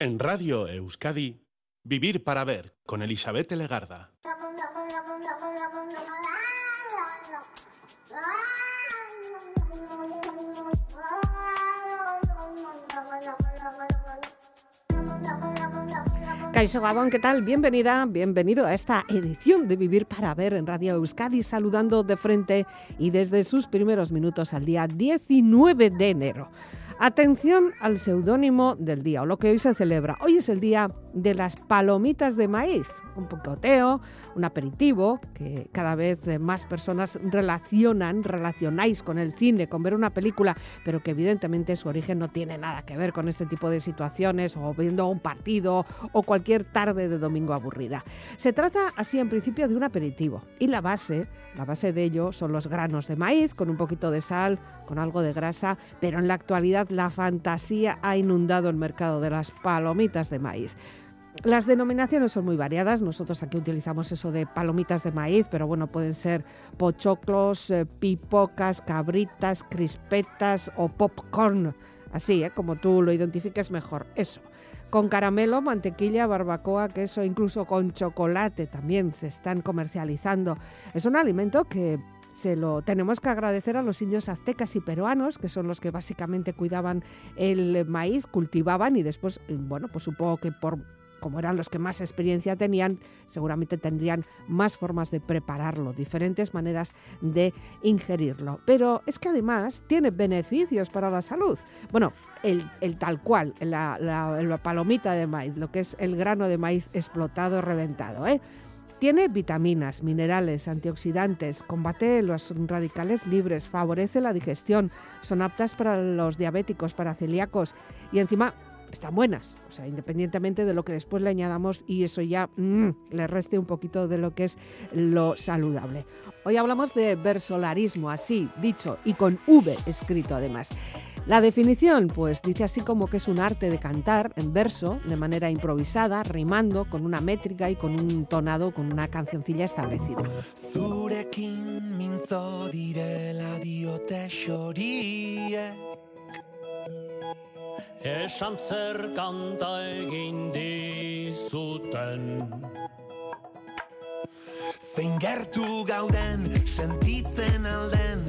En Radio Euskadi, Vivir para Ver con Elizabeth Legarda. Caixo Gabón, ¿qué tal? Bienvenida, bienvenido a esta edición de Vivir para Ver en Radio Euskadi, saludando de frente y desde sus primeros minutos al día 19 de enero. Atención al seudónimo del día, o lo que hoy se celebra. Hoy es el día de las palomitas de maíz, un picoteo, un aperitivo que cada vez más personas relacionan, relacionáis con el cine, con ver una película, pero que evidentemente su origen no tiene nada que ver con este tipo de situaciones o viendo un partido o cualquier tarde de domingo aburrida. Se trata así en principio de un aperitivo y la base, la base de ello son los granos de maíz con un poquito de sal, con algo de grasa, pero en la actualidad la fantasía ha inundado el mercado de las palomitas de maíz. Las denominaciones son muy variadas. Nosotros aquí utilizamos eso de palomitas de maíz, pero bueno, pueden ser pochoclos, eh, pipocas, cabritas, crispetas o popcorn. Así, ¿eh? como tú lo identifiques mejor. Eso. Con caramelo, mantequilla, barbacoa, queso, incluso con chocolate también se están comercializando. Es un alimento que se lo tenemos que agradecer a los indios aztecas y peruanos, que son los que básicamente cuidaban el maíz, cultivaban y después, bueno, pues supongo que por como eran los que más experiencia tenían, seguramente tendrían más formas de prepararlo, diferentes maneras de ingerirlo. Pero es que además tiene beneficios para la salud. Bueno, el, tal cual, la, la, palomita de maíz, lo que es el grano de maíz explotado, reventado. ¿eh? Tiene vitaminas, minerales, antioxidantes, combate los radicales libres, favorece la digestión, son aptas para los diabéticos, para celíacos y encima están buenas, o sea, independientemente de lo que después le añadamos y eso ya mm, le reste un poquito de lo que es lo saludable. Hoy hablamos de versolarismo, así dicho, y con V escrito además. La definición, pues dice así como que es un arte de cantar en verso, de manera improvisada, rimando, con una métrica y con un tonado, con una cancioncilla establecida. esan zer kanta egin dizuten. Zein gertu gauden, sentitzen alden.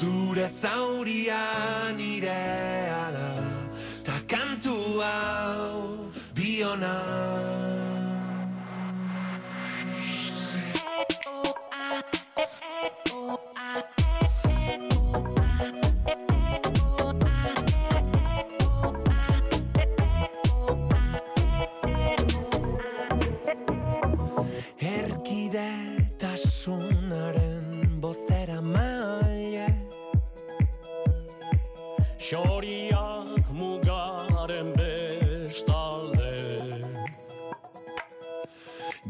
Zure zauria nirea da Ta kantu hau biona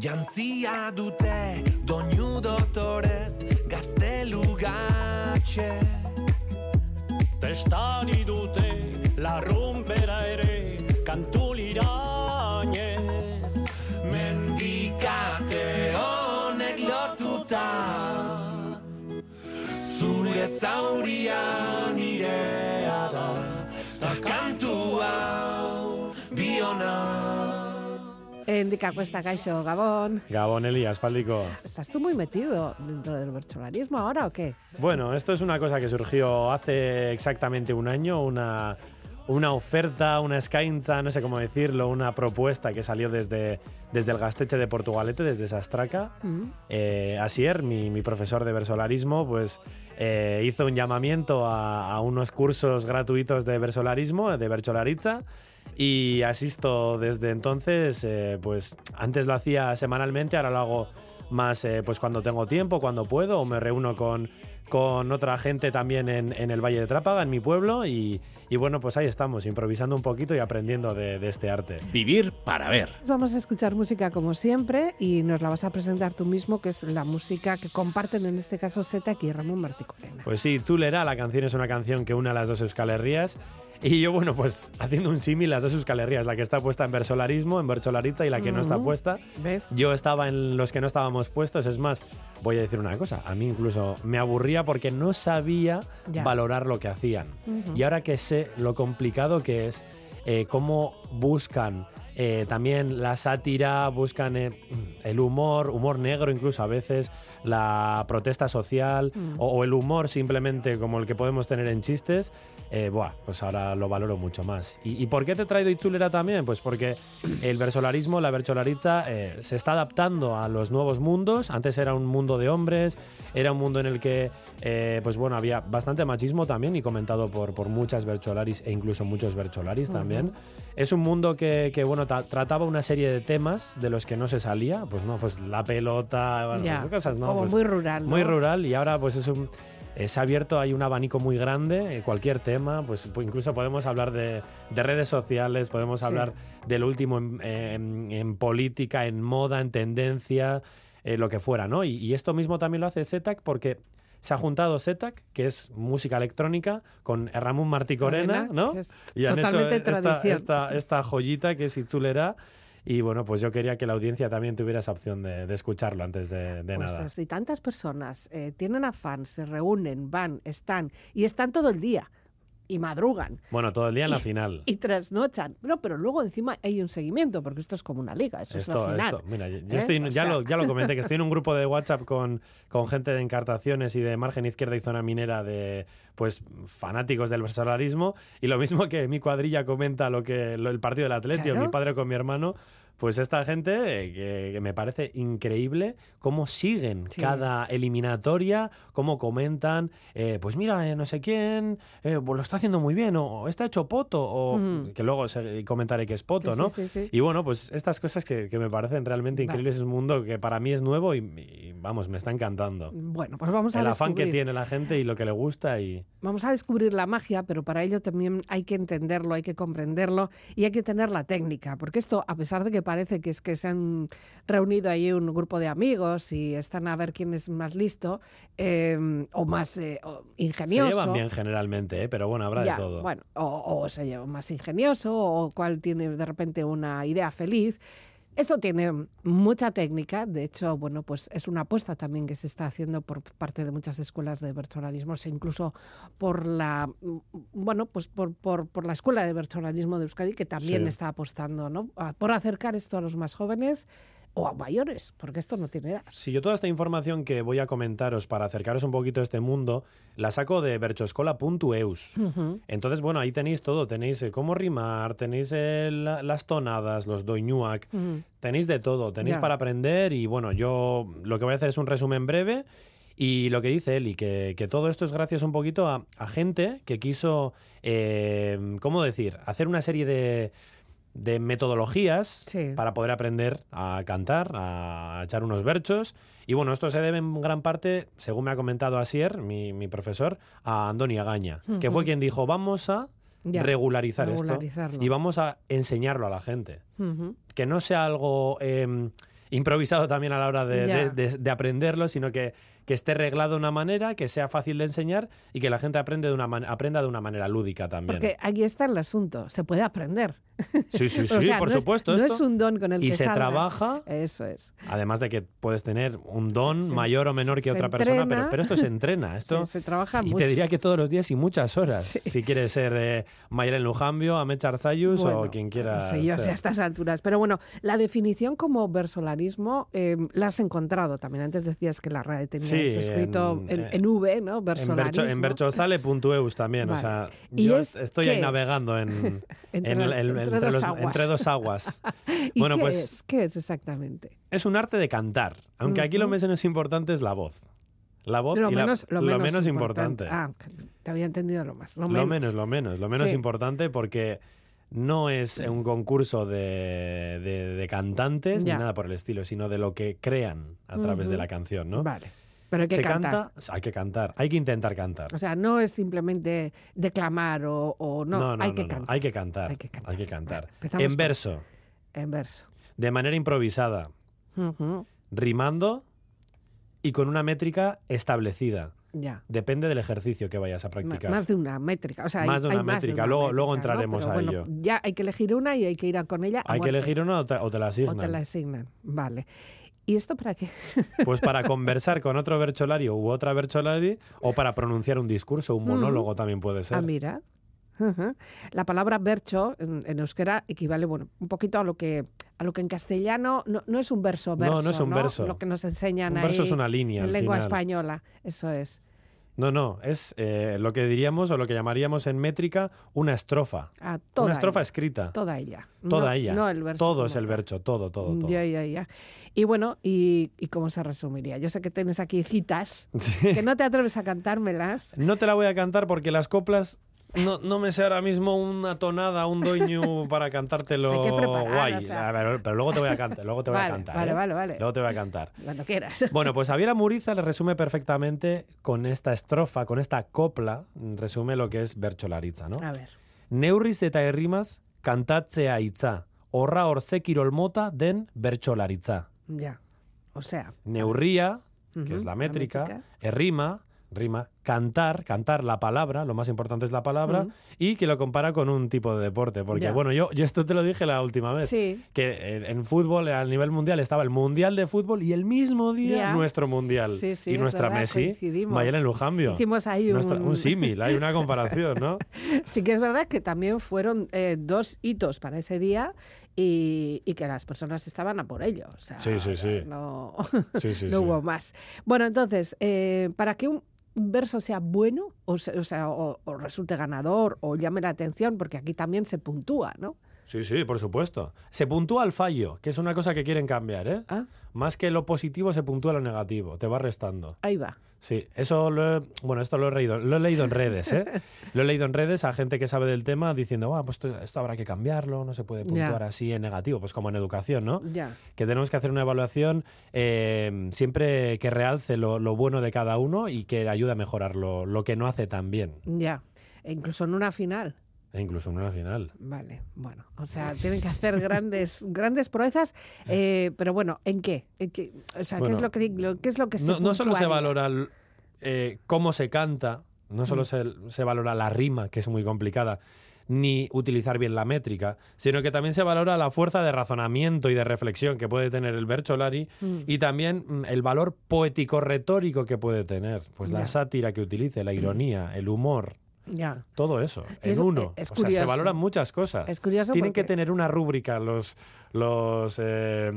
Jantzia dute doinu dotorez gaztelu gatxe. Testari dute larrumpera ere kantu lirainez Mendikate honek lotuta Zure zauria Indica Cuesta Caixo, Gabón. Gabón, Elías, Paldico. ¿Estás tú muy metido dentro del virtualismo ahora o qué? Bueno, esto es una cosa que surgió hace exactamente un año, una, una oferta, una escainza, no sé cómo decirlo, una propuesta que salió desde, desde el Gasteche de Portugalete, desde Sastraca. Mm. Eh, Asier, mi, profesor de versolarismo, pues eh, hizo un llamamiento a, a, unos cursos gratuitos de versolarismo, de Bercholaritza y asisto desde entonces, eh, pues antes lo hacía semanalmente, ahora lo hago más eh, pues cuando tengo tiempo, cuando puedo, o me reúno con, con otra gente también en, en, el Valle de Trápaga, en mi pueblo, y, y, bueno, pues ahí estamos, improvisando un poquito y aprendiendo de, de, este arte. Vivir para ver. Vamos a escuchar música como siempre y nos la vas a presentar tú mismo, que es la música que comparten en este caso Seta y Ramón Marticorena. Pues sí, Zulera, la canción es una canción que une a las dos Euskal Y yo, bueno, pues haciendo un símil las dos Euskal la que está puesta en versolarismo, en versolariza y la que no está puesta. ¿Ves? Yo estaba en los que no estábamos puestos, es más, voy a decir una cosa, a mí incluso me aburría porque no sabía Ya. valorar lo que hacían. Y ahora que sé lo complicado que es, eh, cómo buscan eh, también la sátira, buscan eh, el humor, humor negro incluso a veces, la protesta social Mm. o, o el humor simplemente como el que podemos tener en chistes, eh, buah, pues ahora lo valoro mucho más. ¿Y, y por qué te he traído Itzulera también? Pues porque el versolarismo, la versolariza, eh, se está adaptando a los nuevos mundos. Antes era un mundo de hombres, era un mundo en el que, eh, pues bueno, había bastante machismo también y comentado por, por muchas vercholaris e incluso muchos vercholaris también. Es un mundo que, que, bueno, ta- trataba una serie de temas de los que no se salía, pues no, pues la pelota, bueno, Ya, esas cosas, ¿no? como Pues muy rural. ¿no? muy rural y ahora pues es un se ha abierto, hay un abanico muy grande, eh, cualquier tema, pues pu- incluso podemos hablar de, de redes sociales, podemos Sí. hablar del último en, en- en política, en moda, en tendencia, eh, lo que fuera, ¿no? Y, y esto mismo también lo hace Setac porque se ha juntado Setac, que es música electrónica, con Ramón Martí Corena, ¿no? Y han hecho esta, esta, esta joyita que es Itzulera. Y bueno, pues yo quería que la audiencia también tuviera esa opción de, de escucharlo antes de, de Pues nada. si tantas personas eh, tienen afán, se reúnen, van, están y están todo el día y madrugan Bueno, todo el día en la final. y trasnochan. No, pero luego encima hay un seguimiento porque esto es como una liga, eso es Esto, la final. esto, mira, yo, yo ¿eh? estoy, ya, sea- lo, ya lo comenté, que estoy en un grupo de WhatsApp con, con gente de encartaciones y de margen izquierda y zona minera de pues fanáticos del versolarismo y lo mismo que mi cuadrilla comenta lo que lo- el partido del Atlético, Claro. mi padre con mi hermano, pues esta gente eh, que, que me parece increíble cómo siguen Sí. cada eliminatoria, cómo comentan, eh, pues mira, eh, no sé quién, eh, pues lo está haciendo muy bien, o está hecho poto, o que luego se- comentaré que es Que poto, sí, ¿no? sí, sí. Y bueno, pues estas cosas que, que me parecen realmente increíbles. Es un mundo que para mí es nuevo y, y, vamos, me está encantando. Bueno, pues vamos a El afán que descubrir. tiene la gente y lo que le gusta y... Vamos a descubrir la magia, pero para ello también hay que entenderlo, hay que comprenderlo y hay que tener la técnica, porque esto, a pesar de que parece que es que se han reunido ahí un grupo de amigos y están a ver quién es más listo eh, o más eh, o ingenioso. Se llevan bien generalmente, ¿eh? pero bueno, habrá Ya, de todo. Bueno, o, o se lleva más ingenioso, o cuál tiene de repente una idea feliz. Esto tiene mucha técnica, de hecho, bueno, pues es una apuesta también que se está haciendo por parte de muchas escuelas de personalismo, incluso por la, mm, bueno, pues por, por, por la escuela de personalismo de Euskadi, que también Sí. está apostando, ¿no? Por acercar esto a los más jóvenes o a mayores, porque esto no tiene edad. Si yo toda esta información que voy a comentaros para acercaros un poquito a este mundo, la saco de berchoscola.eus. Entonces, bueno, ahí tenéis todo. Tenéis eh, cómo rimar, tenéis eh, la- las tonadas, los doiñuac, Ujú. Tenéis de todo, tenéis Ya. para aprender y bueno, yo lo que voy a hacer es un resumen breve y lo que dice Eli, que, que todo esto es gracias un poquito a, a gente que quiso, eh, ¿cómo decir?, hacer una serie de, de metodologías Sí. para poder aprender a cantar, a echar unos versos. Y bueno, esto se debe en gran parte, según me ha comentado Asier, mi, mi profesor, a Andoni Agaña, que fue quien dijo, vamos a Ya, regularizar esto y vamos a enseñarlo a la gente que no sea algo eh, improvisado también a la hora de, Ya. de- de- de aprenderlo, sino que, que esté reglado de una manera, que sea fácil de enseñar y que la gente aprende de una man- aprenda de una manera lúdica también. Porque aquí está el asunto, se puede aprender. Sí, sí, sí, O sea, por no es- supuesto. no esto. es un don con el y que se salga. trabaja, Eso es. además de que puedes tener un don Se- mayor o menor que se otra persona, pero, esto se entrena. Esto, se trabaja y mucho. te diría que todos los días y muchas horas. Sí. Si quieres ser eh, Mayra Lujambio, Amech Arzayus Bueno, o quien quiera. No sé yo ser. a estas alturas. Pero bueno, la definición como versolarismo eh, la has encontrado también. Antes decías que la RAE tenía Sí, eso escrito en- en, eh, en V, ¿no? En, berchozale.eus también, o sea, ¿Y yo es- estoy ahí es? navegando en, Entre- en el- el- entre entre, dos los- aguas. entre dos aguas. ¿Y bueno, qué pues- es? ¿Qué es exactamente? Es un arte de cantar, aunque aquí lo menos importante es la voz. La voz Lo y menos, lo lo menos, menos importante. Ah, te había entendido lo más. Lo, Lo menos, lo menos, lo menos Sí. importante porque no es un concurso de, de- de cantantes Ya. ni nada por el estilo, sino de lo que crean a través de la canción, ¿no? Vale. Pero hay que Se cantar. canta, hay que cantar, hay que intentar cantar. O sea, no es simplemente declamar o, o no, hay que no, cantar. hay que cantar, Hay que cantar. hay que cantar. Vale, en verso, En verso. de manera improvisada, Ujú. rimando y con una métrica establecida. Ya. Depende del ejercicio que vayas a practicar. Más de una métrica. O sea, hay- Más de hay una métrica. Luego- luego métrica, ¿no? entraremos Pero a bueno, ello. Ya hay que elegir una y hay que ir a con ella. Hay que elegir una o te, o te la O asignan. te la asignan. Vale. ¿Y esto para qué? Pues para conversar con otro bercholario u otra bercholari o para pronunciar un discurso, un Mm. monólogo también puede ser. Ah, mira. La palabra bercho en, en euskera equivale, bueno, un poquito a lo que a lo que en castellano no, no es un verso, No, verso. no es un verso. Lo que nos enseñan Un ahí verso es una línea. en al lengua final. española. Eso es. No, no, es eh, lo que diríamos o lo que llamaríamos en métrica una estrofa. A toda una estrofa ella, escrita. Toda ella. Toda No- ella. No el verso. todo es el verso, todo, todo, todo. Ya, ya, ya. Y bueno, ¿y, y cómo se resumiría? Yo sé que tienes aquí citas Sí. que no te atreves a cantármelas. No te la voy a cantar porque las coplas no, no me sé ahora mismo una tonada, un doño para cantártelo Hay que preparar, guay. o sea. A ver, pero luego te voy a cantar, luego te voy Vale, a cantar. vale, ¿eh? vale, vale. Luego te voy a cantar. Cuando quieras. Bueno, pues Javier Muriza le resume perfectamente con esta estrofa, con esta copla, resume lo que es bertsolaritza, ¿no? A ver. Neurriz eta herrimaz kantatzea hitza, horra horze kirol mota den bertsolaritza. Ya. O sea. Neurría, que es la métrica, métrica. rima, rima, cantar, cantar la palabra, lo más importante es la palabra, y que lo compara con un tipo de deporte. Porque, bueno, yo, yo esto te lo dije la última vez. Sí. Que en, en fútbol, a nivel mundial, estaba el Mundial de Fútbol y el mismo día nuestro Mundial. Sí, sí, y es nuestra verdad, Messi. Mayelen Lujambio. Hicimos ahí Nuestra- un... un símil, hay una comparación, ¿no? Sí que es verdad que también fueron eh, dos hitos para ese día y, y que las personas estaban a por ello. O sea, Sí, sí, sí. No, Sí, sí, no sí. hubo más. Bueno, entonces, eh, para que un verso sea bueno, o, se- o sea, o, o resulte ganador, o llame la atención, porque aquí también se puntúa, ¿no? Sí, sí, por supuesto. Se puntúa el fallo, que es una cosa que quieren cambiar, ¿eh? Ah, Más que lo positivo, se puntúa lo negativo, te va restando. ahí va. Sí, eso lo he, bueno, esto lo he leído, lo he leído en redes, ¿eh? Lo he leído en redes a gente que sabe del tema diciendo, ah, pues esto, esto habrá que cambiarlo, no se puede puntuar así en negativo, pues como en educación, ¿no? Ya. Que tenemos que hacer una evaluación eh, siempre que realce lo, lo bueno de cada uno y que ayude a mejorar lo, lo que no hace tan bien, Ya. E incluso en una final. E incluso en una final. Vale, bueno, o sea, tienen que hacer grandes, grandes proezas, eh, pero bueno, ¿en qué? ¿En qué? O sea, ¿qué Bueno, es lo que lo- qué es lo que se No, no solo se valora el, eh, cómo se canta, no solo Mm. se, se valora la rima, que es muy complicada, ni utilizar bien la métrica, sino que también se valora la fuerza de razonamiento y de reflexión que puede tener el Bercholari Mm. y también mm, el valor poético-retórico que puede tener. Pues Ya. la sátira que utilice, la ironía, el humor, Ya, todo eso, Sí, en uno. es o sea, se valoran muchas cosas. es curioso Tienen que tener una rúbrica los, los, eh,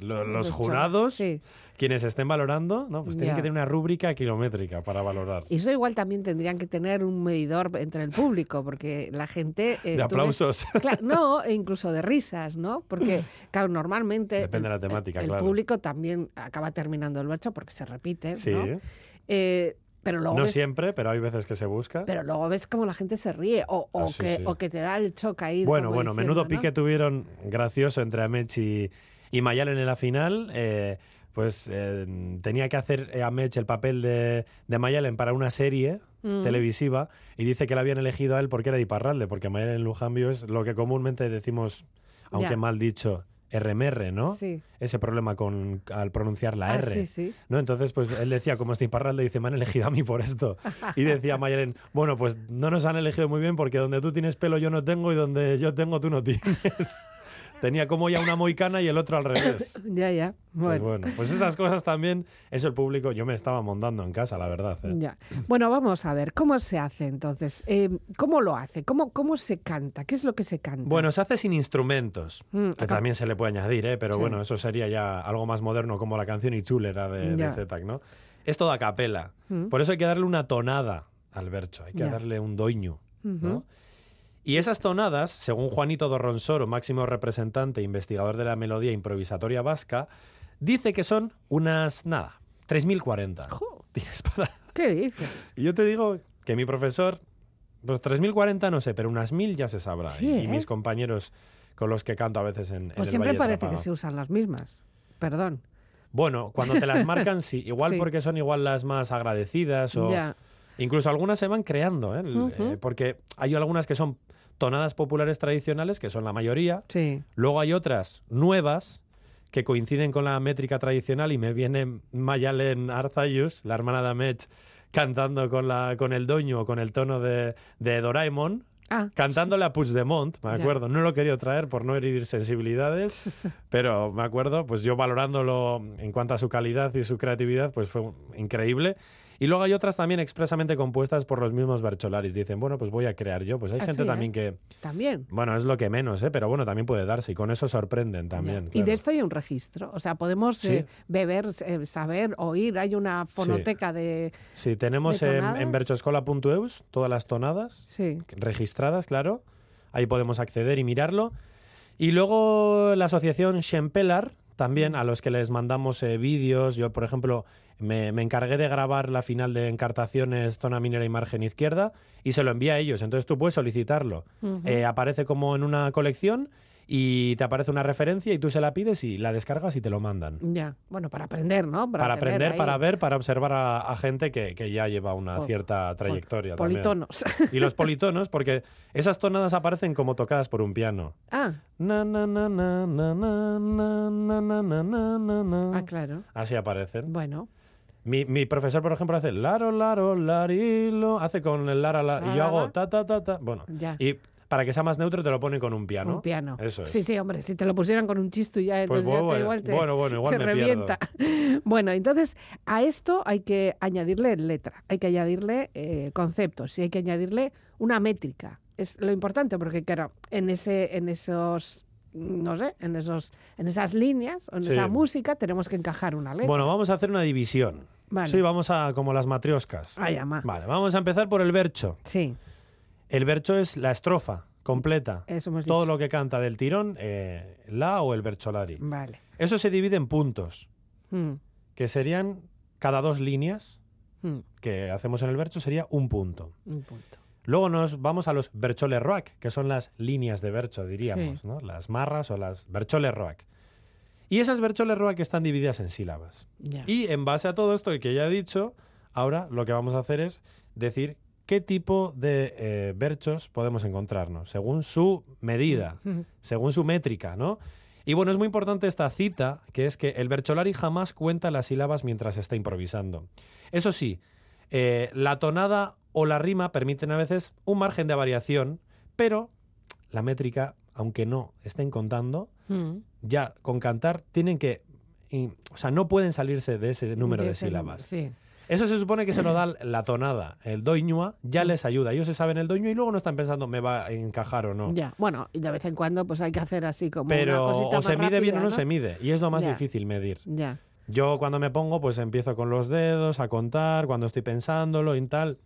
lo- los jurados Sí. quienes estén valorando, ¿no? Pues tienen Ya. que tener una rúbrica kilométrica para valorar. Y eso igual también tendrían que tener un medidor entre el público, porque la gente... eh, de ves- aplausos. Claro, no, e incluso de risas, ¿no? Porque, claro, normalmente Depende de el, la temática, el claro. público también acaba terminando el verso porque se repite, Sí, ¿no? Eh, pero luego no ves, siempre, pero hay veces que se busca. pero luego ves como la gente se ríe o, o Ah, sí, que, sí. o que te da el choque ahí. bueno, bueno, diciendo, menudo ¿no? pique tuvieron gracioso entre Amech y, y Mayalen en la final. eh, pues eh, tenía que hacer Amech el papel de, de Mayalen para una serie Mm. televisiva y dice que la habían elegido a él porque era de Iparralde, porque Mayalen Lujambio es lo que comúnmente decimos, aunque Ya. mal dicho, RMR, ¿no? Sí. Ese problema con al pronunciar la Ah, R. sí, sí. ¿no? Entonces, pues él decía, como este Iparralde, dice, me han elegido a mí por esto. Y decía Mayelen, bueno, pues no nos han elegido muy bien porque donde tú tienes pelo yo no tengo y donde yo tengo tú no tienes. Tenía como ya una moicana y el otro al revés. Ya, ya. Pues Bueno. bueno, pues esas cosas también, eso el público, yo me estaba montando en casa, la verdad. ¿eh? Ya. Bueno, vamos a ver, ¿cómo se hace entonces? Eh, ¿Cómo lo hace? ¿Cómo, ¿Cómo se canta? ¿Qué es lo que se canta? Bueno, se hace sin instrumentos, Mm, que también se le puede añadir, ¿eh? pero Sí. bueno, eso sería ya algo más moderno como la canción Ichulera de, Ya. de Zetac, ¿no? Es todo a capela. Mm, Por eso hay que darle una tonada al bercho, hay que Ya. darle un doño. ¿no? Y esas tonadas, según Juanito Dorronsoro, máximo representante e investigador de la melodía improvisatoria vasca, dice que son unas, nada, 3.040. Jo, Tienes para... ¿Qué dices? Y yo te digo que mi profesor, pues 3.040 no sé, pero unas 1.000 ya se sabrá. Sí, y, y ¿eh? mis compañeros con los que canto a veces en, en Pues el siempre Valle parece que se usan las mismas. Perdón. Bueno, cuando te las marcan, sí. Igual Sí. porque son igual las más agradecidas o... Ya. Incluso algunas se van creando, ¿eh? Eh, porque hay algunas que son tonadas populares tradicionales, que son la mayoría. Sí. Luego hay otras nuevas que coinciden con la métrica tradicional y me viene Mayalen Arzayus, la hermana de Amech, cantando con, la, con el doño o con el tono de, de Doraemon, Ah, cantándole a Puigdemont, me Ya. acuerdo. No lo quería traer por no herir sensibilidades, pero me acuerdo, pues yo valorándolo en cuanto a su calidad y su creatividad, pues fue increíble. Y luego hay otras también expresamente compuestas por los mismos Bercholaris. Dicen, bueno, pues voy a crear yo. Pues hay Así, gente también que, también. bueno, es lo que menos, ¿eh? pero bueno, también puede darse y con eso sorprenden también. Y de esto hay un registro. O sea, podemos Sí. eh, beber, eh, saber, oír. Hay una fonoteca de. Sí, tenemos ¿De en, en berchoscola.eus todas las tonadas Sí. registradas, claro. Ahí podemos acceder y mirarlo. Y luego la asociación Shempelar, también a los que les mandamos eh, vídeos. Yo, por ejemplo, me, me encargué de grabar la final de encartaciones zona minera y margen izquierda y se lo envía a ellos. Entonces tú puedes solicitarlo. Eh, aparece como en una colección y te aparece una referencia y tú se la pides y la descargas y te lo mandan. Ya. Bueno, para aprender, ¿no? Para, aprender, ahí para ver, para observar a, a gente que, que ya lleva una Pol- cierta trayectoria. también. Politonos. Y los politonos, porque esas tonadas aparecen como tocadas por un piano. ah, Na, na, na, na, na, na, na, na, na, na, na, na, na. ah, claro. Así aparecen. Bueno. Mi, mi profesor, por ejemplo, hace laro, laro, larilo. Hace con el lara, la, y yo hago ta, ta, ta, ta. Bueno, Ya. y para que sea más neutro te lo ponen con un piano. Un piano. Eso es. Sí, sí, hombre, si te lo pusieran con un chisto ya, Pues entonces ya te, igual te, bueno, bueno, igual te me revienta. Bueno, entonces a esto hay que añadirle letra, hay que añadirle eh, conceptos y hay que añadirle una métrica. Es lo importante porque claro, en ese, en esos no sé, en esos, en esas líneas, o en Sí. esa música tenemos que encajar una letra. Bueno, vamos a hacer una división. Vale. Sí, vamos a como las matrioscas. Ay, ama. Vale, vamos a empezar por el bercho. Sí, El bercho es la estrofa completa. eso hemos Todo dicho. lo que canta del tirón, eh, la o el bercholari. Vale. Eso se divide en puntos, Mm, que serían cada dos líneas mm, que hacemos en el bercho sería un punto. un punto. Luego nos vamos a los bercholes roac, que son las líneas de bercho, diríamos, Sí. ¿no? Las marras o las bercholes roac. Y esas bercholes roac están divididas en sílabas. Y en base a todo esto que ya he dicho, ahora lo que vamos a hacer es decir qué tipo de eh, berchos podemos encontrarnos, según su medida, según su métrica, ¿no? Y bueno, es muy importante esta cita, que es que el bercholari jamás cuenta las sílabas mientras está improvisando. Eso sí, eh, la tonada o la rima permiten a veces un margen de variación, pero la métrica, aunque no estén contando, mm. ya con cantar tienen que... y- o sea, no pueden salirse de ese número de, ese número, sílabas. Sí. Eso se supone que se lo da la tonada. El doñua ya les ayuda. Ellos se saben el doño y luego no están pensando me va a encajar o no. Ya, bueno, y de vez en cuando pues hay que hacer así como Pero una cosita o se más mide bien o rápida, no, se mide. Y es lo más Ya. difícil medir. Ya, Yo cuando me pongo, pues empiezo con los dedos a contar, cuando estoy pensándolo y tal.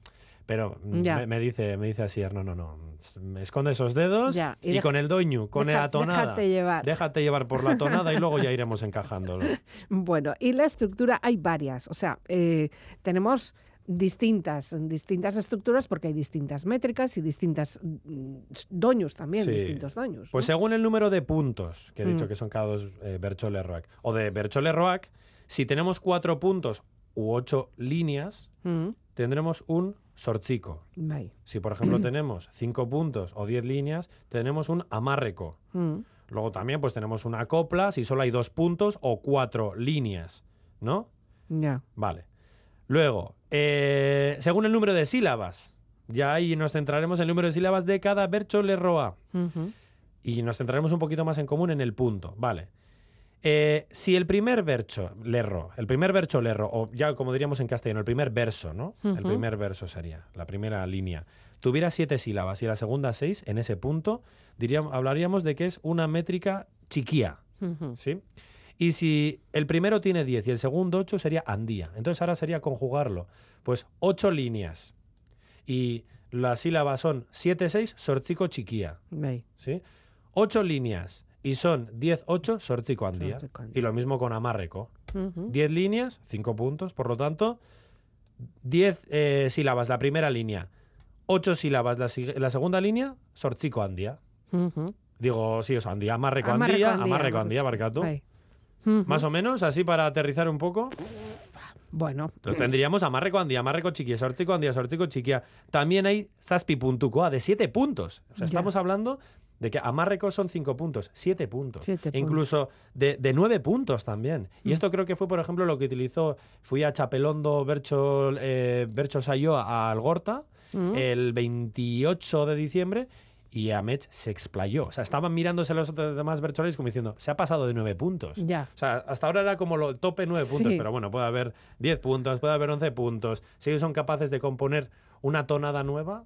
Pero mm, me, me dice, me dice así, no, no, no. me Esconde esos dedos Ya, y y, deja- con el doñu, con deja- la tonada. déjate llevar. Déjate llevar por la tonada y luego ya iremos encajándolo. Bueno, y la estructura hay varias, o sea, eh, tenemos distintas, distintas estructuras porque hay distintas métricas y distintas mm, doños también, Sí. distintos doños. Pues según el número de puntos, que he dicho Mm. que son cada dos eh, Berchole Roac, o de Berchole Roac, si tenemos cuatro puntos u ocho líneas, Mm, tendremos un sorchico. bai. Si, por ejemplo, tenemos cinco puntos o diez líneas, tenemos un amárreco. Mm, Luego también pues tenemos una copla si solo hay dos puntos o cuatro líneas, ¿no? ya. Vale. Luego, eh, según el número de sílabas, ya ahí nos centraremos en el número de sílabas de cada Berchole Roa. Ujú, Y nos centraremos un poquito más en común en el punto, ¿vale? Eh, si el primer verso, lerro, el primer verso lerro, o ya como diríamos en castellano, el primer verso, ¿no? El primer verso sería, la primera línea, tuviera siete sílabas y la segunda seis, en ese punto, diríamos, hablaríamos de que es una métrica chiquía. ¿sí? Y si el primero tiene 10 y el segundo 8 sería andía. Entonces ahora sería conjugarlo. Pues 8 líneas. Y las sílabas son 7, 6, sorchico chiquía. ¿sí? 8 líneas y son 10, 8, sorchico andía. Sorchico andía. Y lo mismo con amárreco. Ujú. 10 líneas, 5 puntos, por lo tanto, 10 eh, sílabas la primera línea, 8 sílabas la, la segunda línea, sorchico andía. Ujú. Digo, sí, andía, amárreco Amarreko andía, amárreco andía, barkatu. Bai. Ujú. Más o menos, así para aterrizar un poco. Bueno, Entonces tendríamos amarreco handia, amarreco chiquia, sortzico handia, sortzico chiquia. También hay zazpi puntukoa de 7 puntos. O sea, Ya. estamos hablando de que a Marruecos son cinco puntos, siete puntos. Siete. Incluso de, de nueve puntos también. Y Mm. esto creo que fue, por ejemplo, lo que utilizó, fui a Chapelondo, Bercho, eh, Bercho Sayo, a Algorta, Mm. el 28 de diciembre. Y Amech se explayó. O sea, estaban mirándose los demás Bercholis como diciendo, se ha pasado de nueve puntos. Ya. O sea, hasta ahora era como lo tope nueve puntos, pero bueno, puede haber 10 puntos, puede haber 11 puntos. Si ellos son capaces de componer una tonada nueva,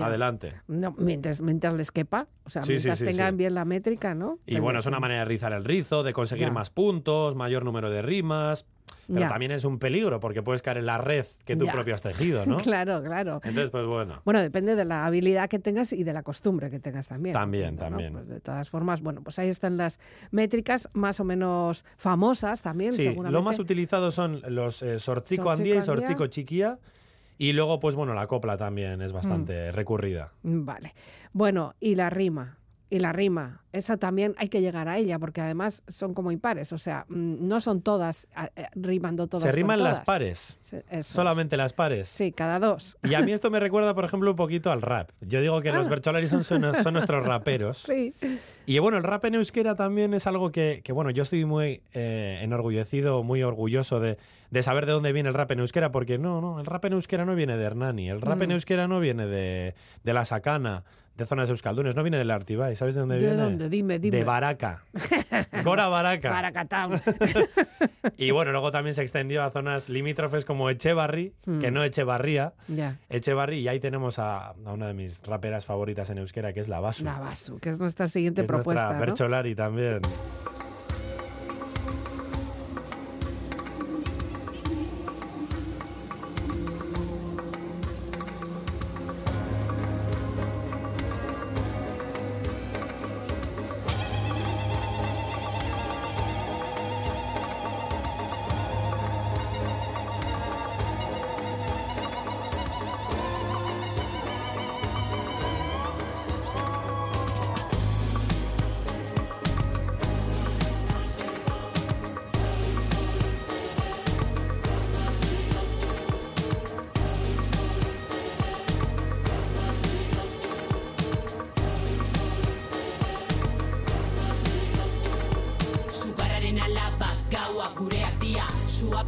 Adelante. No, mientras, mientras les quepa, o sea, Sí, mientras sí, tengan bien la métrica, ¿no? Y Pero bueno, es una manera de rizar el rizo, de conseguir Ya. más puntos, mayor número de rimas. Pero Ya. también es un peligro porque puedes caer en la red que tú Ya. propio has tejido, ¿no? Claro, claro. Entonces, pues bueno. Bueno, depende de la habilidad que tengas y de la costumbre que tengas también. También, entiendo, ¿no? también. Pues de todas formas, bueno, pues ahí están las métricas más o menos famosas también, Sí, seguramente. lo más utilizado son los eh, Sorchico andía y sorchico chiquía. Y luego, pues bueno, la copla también es bastante Mm. recurrida. Vale. Bueno, y la rima. Y la rima, esa también hay que llegar a ella, porque además son como impares, o sea, mm, no son todas eh, rimando todas. Se riman las pares, es. solamente las pares. Sí, cada dos. Y a mí esto me recuerda, por ejemplo, un poquito al rap. Yo digo que los Ah. Bercholari son, son, son nuestros raperos. Sí. Y bueno, el rap en euskera también es algo que, que, bueno, yo estoy muy eh, enorgullecido, muy orgulloso de, de saber de dónde viene el rap en euskera, porque no, no, el rap en euskera no viene de Hernani, el rap en Mm. euskera no viene de, de la Sacana, de zonas euskaldunes, no viene del Artibay, ¿sabes de dónde ¿De viene? dónde? Dime, dime. De Baraca. Gora Baraca. Baracatán. Y bueno, luego también se extendió a zonas limítrofes como Echevarri, que Mm. no Echevarría, ya. Echevarri, y ahí tenemos a, a una de mis raperas favoritas en euskera, que es la Basu. La Basu, que es nuestra siguiente que es propuesta. nuestra ¿no? Bercholari también.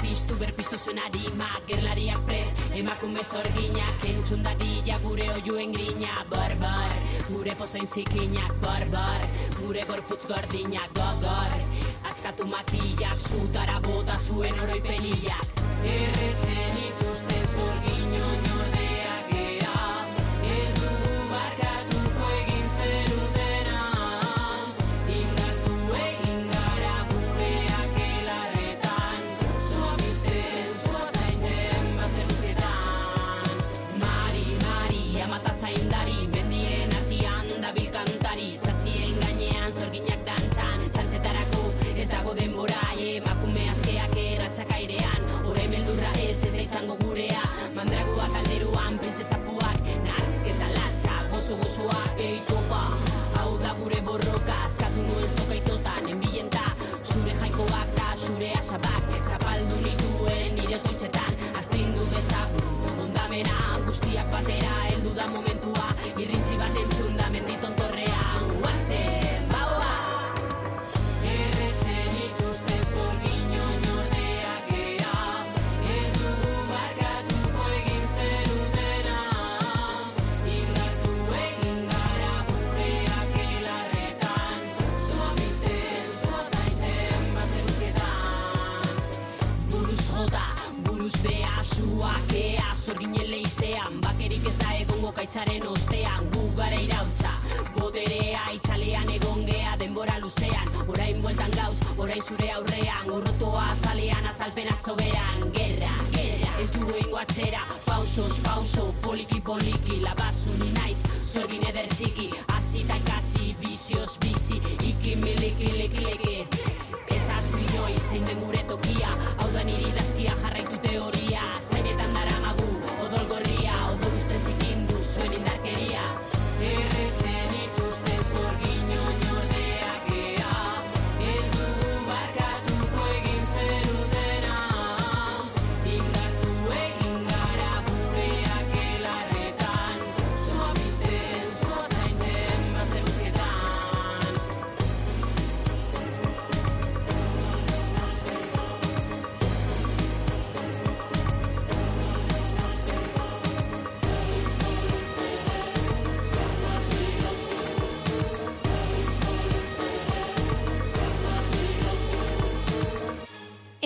Piztu berpiztu zuen arima Gerlariak prez, emakume zorginak Entzun dadila gure oiuen grina. Barbar, gure pozain zikinak Barbar, gure gorputz gordinak Gogor, askatu matila Zutara bota zuen oroi pelillak Tabasco. Suak ea, zorginen leizean Bakerik ez da egongo kaitzaren ostean, gu gara irautza Boterea itzalean egon gea denbora luzean. Orain bueltan gauz, orain zure aurrean. Gorrotoa azalean azalpenak soberan Gerra, gerra, ez du egingo atzera. Pausos, pauso, poliki, poliki Labazu ni naiz, zorgin eder txiki Azita ikasi, bizioz bizi. Iki miliki, liki, liki. Ez aztu inoiz, zein den gure tokia. Hau da niri dazkia jarraitu teoria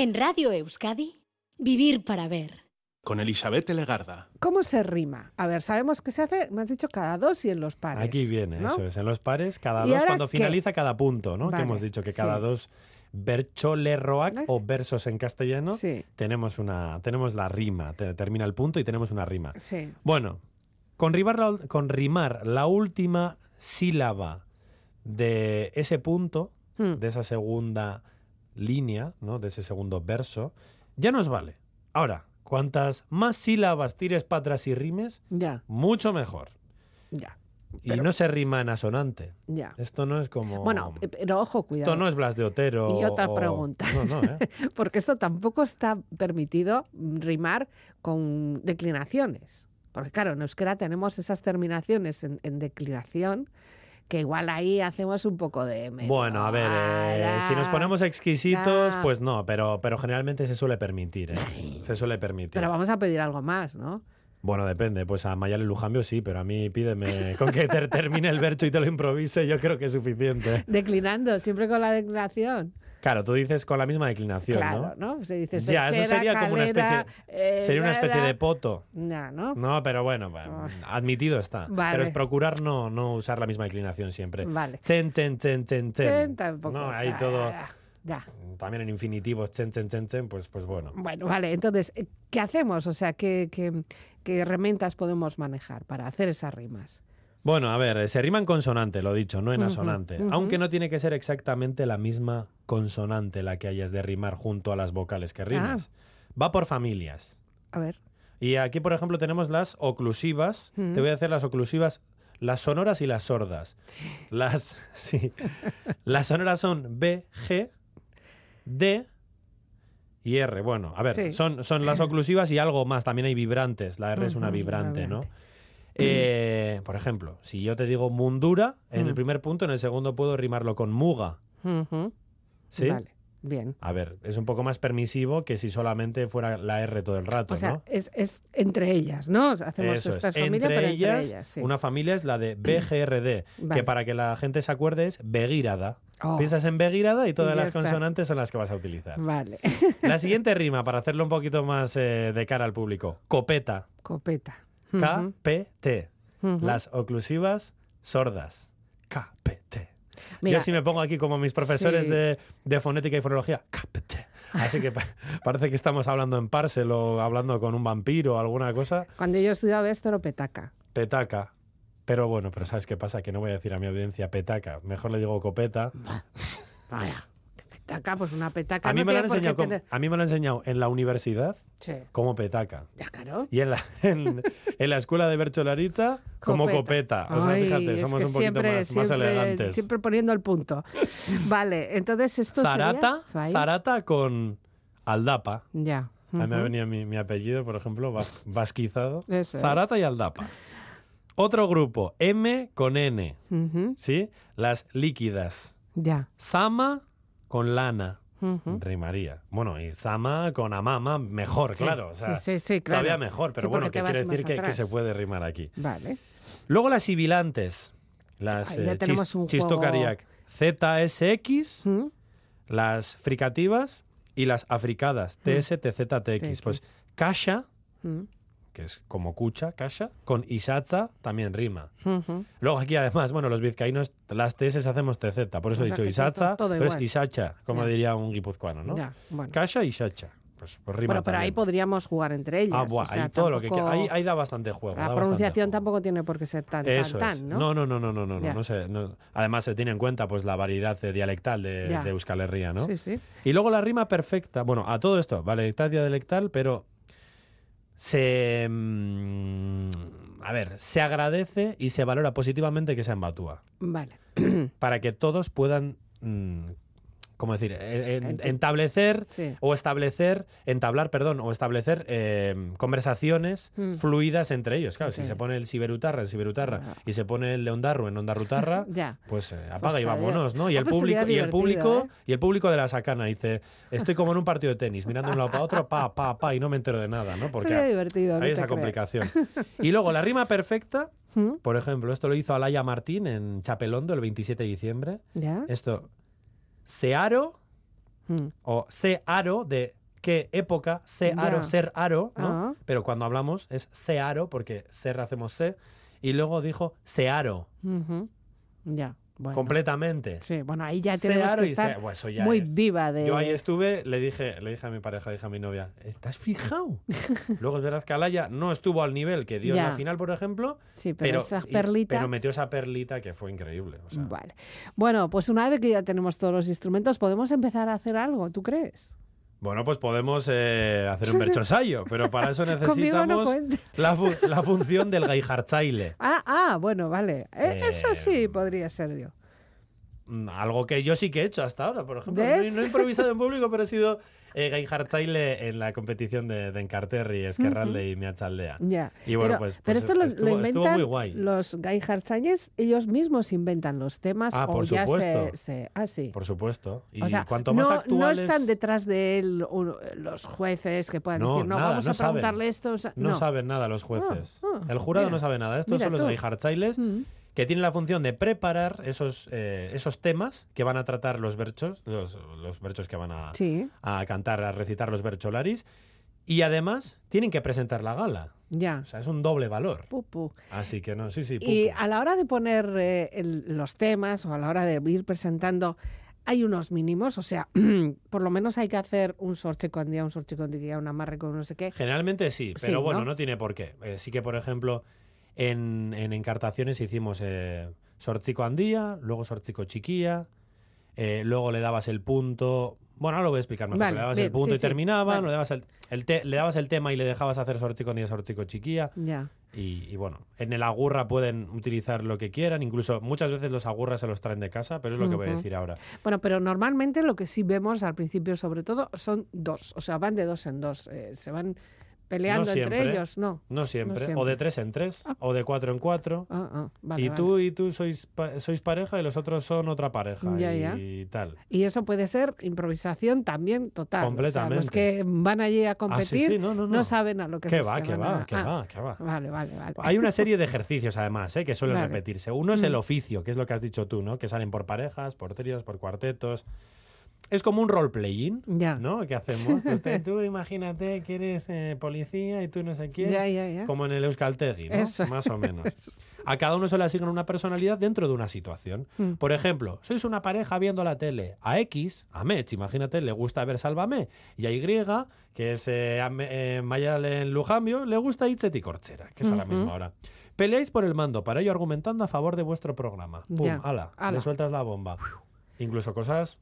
En Radio Euskadi, Vivir para Ver. Con Elizabeth Legarda. ¿Cómo se rima? A ver, sabemos que se hace, me has dicho cada dos y en los pares. Aquí viene, ¿no? eso es. En los pares, cada ¿Y dos, cuando qué? finaliza cada punto, ¿no? Vale, Que hemos dicho que cada sí. dos bercholerroac ¿Ves? o versos en castellano, Sí, tenemos, una, tenemos la rima. Te- termina el punto y tenemos una rima. sí. Bueno, con rimar, la, con rimar la última sílaba de ese punto, Hmm, de esa segunda línea, ¿no? de ese segundo verso, ya nos vale. Ahora, cuantas más sílabas tires para atrás y rimes, Ya, mucho mejor. ya, Y no se rima en asonante. ya. Esto no es como... Bueno, eh, pero ojo, cuidado. Esto no es Blas de Otero. Y otra o- pregunta. No, no, ¿eh? Porque esto tampoco está permitido rimar con declinaciones. Porque claro, en euskera tenemos esas terminaciones en, en declinación que igual ahí hacemos un poco de... Bueno, a ver, eh, si nos ponemos exquisitos, pues no, pero, pero generalmente se suele permitir, ¿eh? Se suele permitir. Pero vamos a pedir algo más, ¿no? Bueno, depende. Pues a Mayale Lujambio sí, pero a mí pídeme con que ter- termine el verso y te lo improvise, yo creo que es suficiente. Declinando, siempre con la declinación. Claro, tú dices con la misma declinación, claro, ¿no? Se dice Ya, eso sechera, sería como una ¿no? eh, Sería una especie de poto. Ya, ¿no? No, pero bueno, bueno, admitido está. Vale. Pero es procurar no, no usar la misma declinación siempre. Vale. Chen, chen, chen, chen, chen. Chen tampoco. No, hay todo. ya, ya. También en infinitivos, chen, chen, chen, chen, pues, pues bueno. Bueno, vale, entonces, eh, ¿qué hacemos? O sea, ¿qué, qué, qué herramientas podemos manejar para hacer esas rimas? Bueno, a ver, se rima en consonante, lo dicho, no en asonante. Aunque no tiene que ser exactamente la misma consonante la que hayas de rimar junto a las vocales que rimas. Ah. Va por familias. A ver. Y aquí, por ejemplo, tenemos las oclusivas. Te voy a hacer las oclusivas, las sonoras y las sordas. Las, sí. Las sonoras son B, G, D y R. Bueno, a ver, Sí. son, son las oclusivas y algo más. También hay vibrantes. La R es una vibrante, ¿no? Eh, por ejemplo, si yo te digo mundura en el Mm. primer punto, en el segundo puedo rimarlo con muga. ¿Sí? Vale, bien. A ver, es un poco más permisivo que si solamente fuera la R todo el rato, O sea, ¿no? es, es entre ellas, ¿no? Hacemos Eso es. esta familia, entre pero ellas, entre ellas. Sí. una familia es la de BGRD, Vale. que para que la gente se acuerde es Begírada. Oh, Piensas en Begírada y todas las está. consonantes son las que vas a utilizar. Vale. La siguiente rima, para hacerlo un poquito más eh, de cara al público. Copeta. Copeta. K-P-T. Las oclusivas sordas. K-P-T. Mira, Yo sí me pongo aquí como mis profesores sí. de, de fonética y fonología. K-P-T. Así que pa- parece que estamos hablando en parcel o hablando con un vampiro o alguna cosa. Cuando yo estudiaba esto era petaca. Petaca. Pero bueno, pero ¿sabes qué pasa? Que no voy a decir a mi audiencia petaca. Mejor le digo copeta. Vaya. Petaca, pues una petaca A mí, no me lo han enseñado como- tener- a mí me lo han enseñado en la universidad Sí, como petaca. ya claro. Y en la, en, en la escuela de Bercholaritza como copeta. O sea, Ay, fíjate, es somos un poquito siempre, más, más siempre- elegantes. Siempre poniendo el punto. Vale, entonces esto Zarata, sería... Zarata con Aldapa. Ya. A mí me venido mi, mi apellido, por ejemplo, vas- vasquizado. Eso es. Zarata y Aldapa. Otro grupo, M con N, Ujú, ¿sí? Las líquidas. Ya. Zama con lana. Rimaría. Bueno, y Sama con Amama, mejor, Sí, claro. O sea, sí, sí, claro. Todavía mejor, pero bueno, que quiere decir que, se puede rimar aquí. Vale. Luego las sibilantes. Las Ahí ya eh, tenemos chis- un. ZSX, ¿Mm? las fricativas y las africadas. TS, TZ, TX. TX. Pues Kasha, ¿Mm? Que es como cucha, Kasha, con Isatza también rima. Luego aquí además, bueno, los vizcaínos, las TS hacemos TZ, por eso O he dicho Isatza, pero es. Isacha, como Ya. diría un guipuzcoano, ¿no? Ya, bueno. Kasha y Isacha. Pues, pues rima Bueno, pero ahí podríamos jugar entre ellas. Ah, o buah, sea, ahí todo lo que. Ahí, ahí da bastante juego. La pronunciación juego. tampoco tiene por qué ser tan, Eso tan, ¿no? No, no, no, no, no, no, Ya. no sé, no. Además se tiene en cuenta pues la variedad dialectal de Euskal Herria, ¿no? Sí, sí. Y luego la rima perfecta. Bueno, a todo esto, variedad dialectal, pero se mm, a ver, se agradece y se valora positivamente que sea en Batúa, Vale. para que todos puedan mm, ¿cómo decir? Eh, en- Enti- entablecer Sí. o establecer, entablar, perdón, o establecer eh, conversaciones Mm. fluidas entre ellos. Claro, si se pone el siberutarra en siberutarra Ah. y se pone el leondarro en ondarrutarra, Ya. pues eh, apaga Pues y vámonos. ¿no? Y Ah, el pues público, y el público, ¿eh? y el público de la sacana dice, estoy como en un partido de tenis, mirando de un lado para otro, pa, pa, pa, y no me entero de nada, ¿no? Porque no hay esa creas. complicación. Y luego la rima perfecta, ¿Mm? por ejemplo, esto lo hizo Alaya Martín en Chapelondo el 27 de diciembre. ¿Ya? Esto, Searo Mm. o se aro de qué época, se aro, Ya. ser aro, ¿no? Ah. Pero cuando hablamos es se aro porque ser hacemos se y luego dijo se aro Ujú. Ya. Bueno. completamente. Sí, bueno, ahí ya tenemos que estar se- ya muy es. viva de... Yo ahí estuve, le dije, le dije a mi pareja, le dije a mi novia, ¿estás fijado? Luego es verdad que Alaya no estuvo al nivel que dio en la final, por ejemplo, Sí, pero, pero, esa y- perlita... pero metió esa perlita que fue increíble. o sea. Vale. Bueno, pues una vez que ya tenemos todos los instrumentos, podemos empezar a hacer algo, ¿tú crees? Bueno, pues podemos eh, hacer un berchosayo, pero para eso no necesitamos la, fu- la función del gaijarchaile. Ah, ah, bueno, vale. Eh, Eso sí Eh, podría ser yo. Algo que yo sí que he hecho hasta ahora, por ejemplo. No, he- ¿Ves? no he improvisado en público, pero he sido eh, gaijarchaile en la competición de, de Encarterri, Esquerralde y Miachaldea. Ya. Y bueno, pero, pues- pero pues esto lo, inventan los gaijarchañes, ellos mismos inventan los temas Ah, o por ya supuesto. se, se- ah, sí. Por supuesto. Y o sea, cuanto más no, actuales... no están detrás de él los jueces que puedan No, decir, no, nada, vamos no a saben. preguntarle esto. o sea, No, saben nada los jueces. Ah, ah, el jurado mira. no sabe nada. Estos son los tú. gaijarchailes Mm. Que tienen la función de preparar esos, eh, esos temas que van a tratar los berchos, los, los berchos que van a, Sí, a cantar, a recitar los bercholaris. Y además tienen que presentar la gala. ya. O sea, es un doble valor. Así que no, sí, sí. Y a la hora de poner eh, el- los temas o a la hora de ir presentando, hay unos mínimos, o sea, por lo menos hay que hacer un sorche con día, un sorche con día, un amarre con no sé qué. Generalmente sí, Sí, pero bueno, ¿no? ¿no? tiene por qué. Eh, sí que, por ejemplo, en, en encartaciones hicimos eh, sorchico andía, luego sorchico chiquilla, eh, luego le dabas el punto. Bueno, ahora lo voy a explicar mejor. Vale, le dabas bien, el punto sí, y sí, terminaban, vale. le, dabas el, el te- le dabas el tema y le dejabas hacer sorchico andía, sorchico chiquilla. Ya. Y, y bueno, en el agurra pueden utilizar lo que quieran, incluso muchas veces los agurras se los traen de casa, pero es lo que voy a decir ahora. Bueno, pero normalmente lo que sí vemos al principio, sobre todo, son dos, o sea, van de dos en dos, eh, se van peleando entre siempre. ellos, ¿no? No siempre, siempre. o de tres en tres, Ah. o de cuatro en cuatro. Ah, ah, vale, y vale. tú y tú sois, pa- sois pareja y los otros son otra pareja Ya, y, ya. tal. Y eso puede ser improvisación también total. O sea, los Completamente. que van allí a sí, competir sí, no, no, no. saben a lo que ¿Qué se va, van va, a- ah, va, qué va? Vale, vale, vale. Hay una serie de ejercicios además ¿eh? que suelen Vale. repetirse. Uno es el Mm. oficio, que es lo que has dicho tú, ¿no? Que salen por parejas, por tríos, por cuartetos. Es como un role-playing. ¿no? ¿Qué hacemos? Pues tú imagínate que eres eh, policía y tú no sé quién. Ya, ya, ya. Como en el Euskaltegui, ¿no? Eso. Más o menos. A cada uno se le asigna una personalidad dentro de una situación. Mm. Por ejemplo, sois una pareja viendo la tele. A X, a Mech, imagínate, le gusta ver Sálvame. Y a Y, que es eh, a eh, Mayalen Lujambio, le gusta Itzet y Corchera, que es a la Ujú. misma hora. Peleáis por el mando, para ello argumentando a favor de vuestro programa. Pum, Ya. ala, Ala. le sueltas la bomba. Incluso cosas